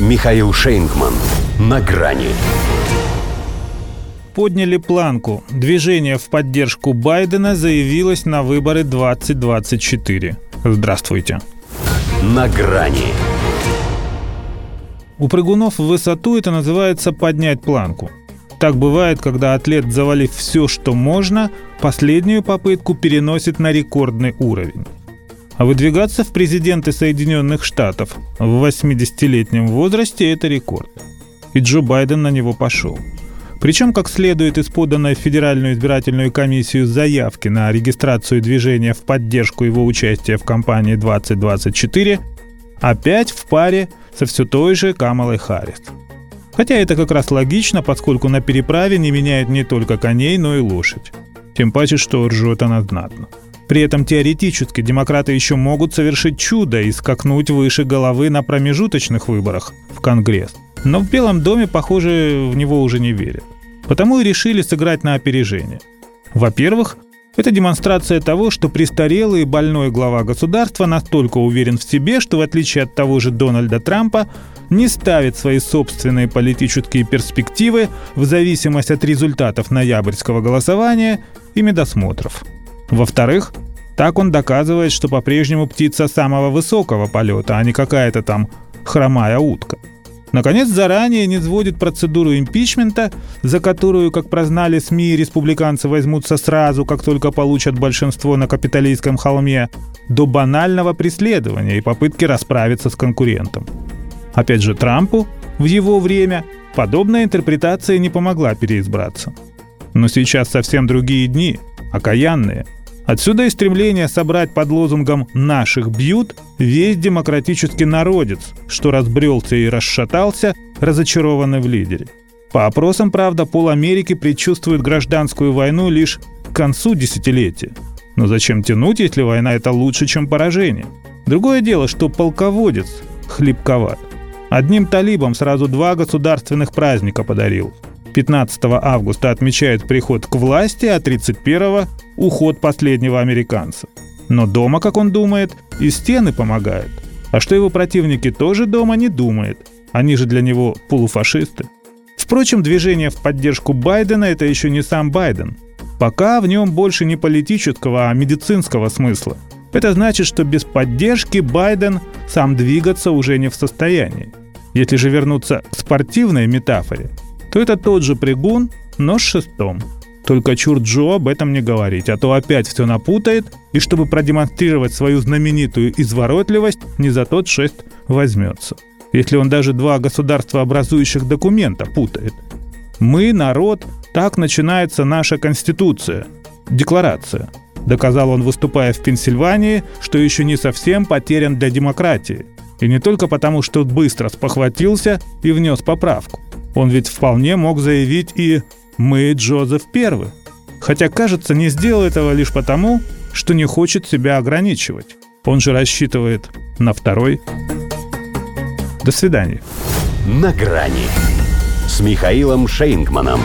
Михаил Шейнгман. На грани. Подняли планку. Движение в поддержку Байдена заявилось на выборы 2024. Здравствуйте. На грани. У прыгунов в высоту это называется поднять планку. Так бывает, когда атлет, завалив все, что можно, последнюю попытку переносит на рекордный уровень. А выдвигаться в президенты Соединенных Штатов в 80-летнем возрасте – это рекорд. И Джо Байден на него пошел. Причем, как следует из поданной в Федеральную избирательную комиссию заявки на регистрацию движения в поддержку его участия в кампании 2024, опять в паре со все той же Камалой Харрис. Хотя это как раз логично, поскольку на переправе не меняет не только коней, но и лошадь. Тем паче, что ржет она знатно. При этом теоретически демократы еще могут совершить чудо и скакнуть выше головы на промежуточных выборах в Конгресс. Но в Белом доме, похоже, в него уже не верят. Потому и решили сыграть на опережение. Во-первых, это демонстрация того, что престарелый и больной глава государства настолько уверен в себе, что в отличие от того же Дональда Трампа, не ставит свои собственные политические перспективы в зависимость от результатов ноябрьского голосования и медосмотров. Во-вторых, так он доказывает, что по-прежнему птица самого высокого полета, а не какая-то там хромая утка. Наконец, заранее не сводит процедуру импичмента, за которую, как прознали СМИ, республиканцы возьмутся сразу, как только получат большинство на капиталистском холме, до банального преследования и попытки расправиться с конкурентом. Опять же, Трампу в его время подобная интерпретация не помогла переизбраться. Но сейчас совсем другие дни, окаянные – Отсюда и стремление собрать под лозунгом «наших бьют» весь демократический народец, что разбрелся и расшатался, разочарованный в лидере. По опросам, правда, пол Америки предчувствует гражданскую войну лишь к концу десятилетия. Но зачем тянуть, если война это лучше, чем поражение? Другое дело, что полководец хлебковат. Одним талибам сразу два государственных праздника подарил. 15 августа отмечают приход к власти, а 31 уход последнего американца. Но дома, как он думает, и стены помогают. А что его противники тоже дома не думают. Они же для него полуфашисты. Впрочем, движение в поддержку Байдена – это еще не сам Байден. Пока в нем больше не политического, а медицинского смысла. Это значит, что без поддержки Байден сам двигаться уже не в состоянии. Если же вернуться к спортивной метафоре, то это тот же прыгун, но с шестом – только чур Джо об этом не говорить, а то опять все напутает, и чтобы продемонстрировать свою знаменитую изворотливость, не за тот шест возьмется. Если он даже два государства образующих документа путает. Мы, народ, так начинается наша конституция, декларация. Доказал он, выступая в Пенсильвании, что еще не совсем потерян для демократии. И не только потому, что быстро спохватился и внес поправку. Он ведь вполне мог заявить и мы Джозеф Первый. Хотя, кажется, не сделал этого лишь потому, что не хочет себя ограничивать. Он же рассчитывает на второй. До свидания. На грани с Михаилом Шейнгманом.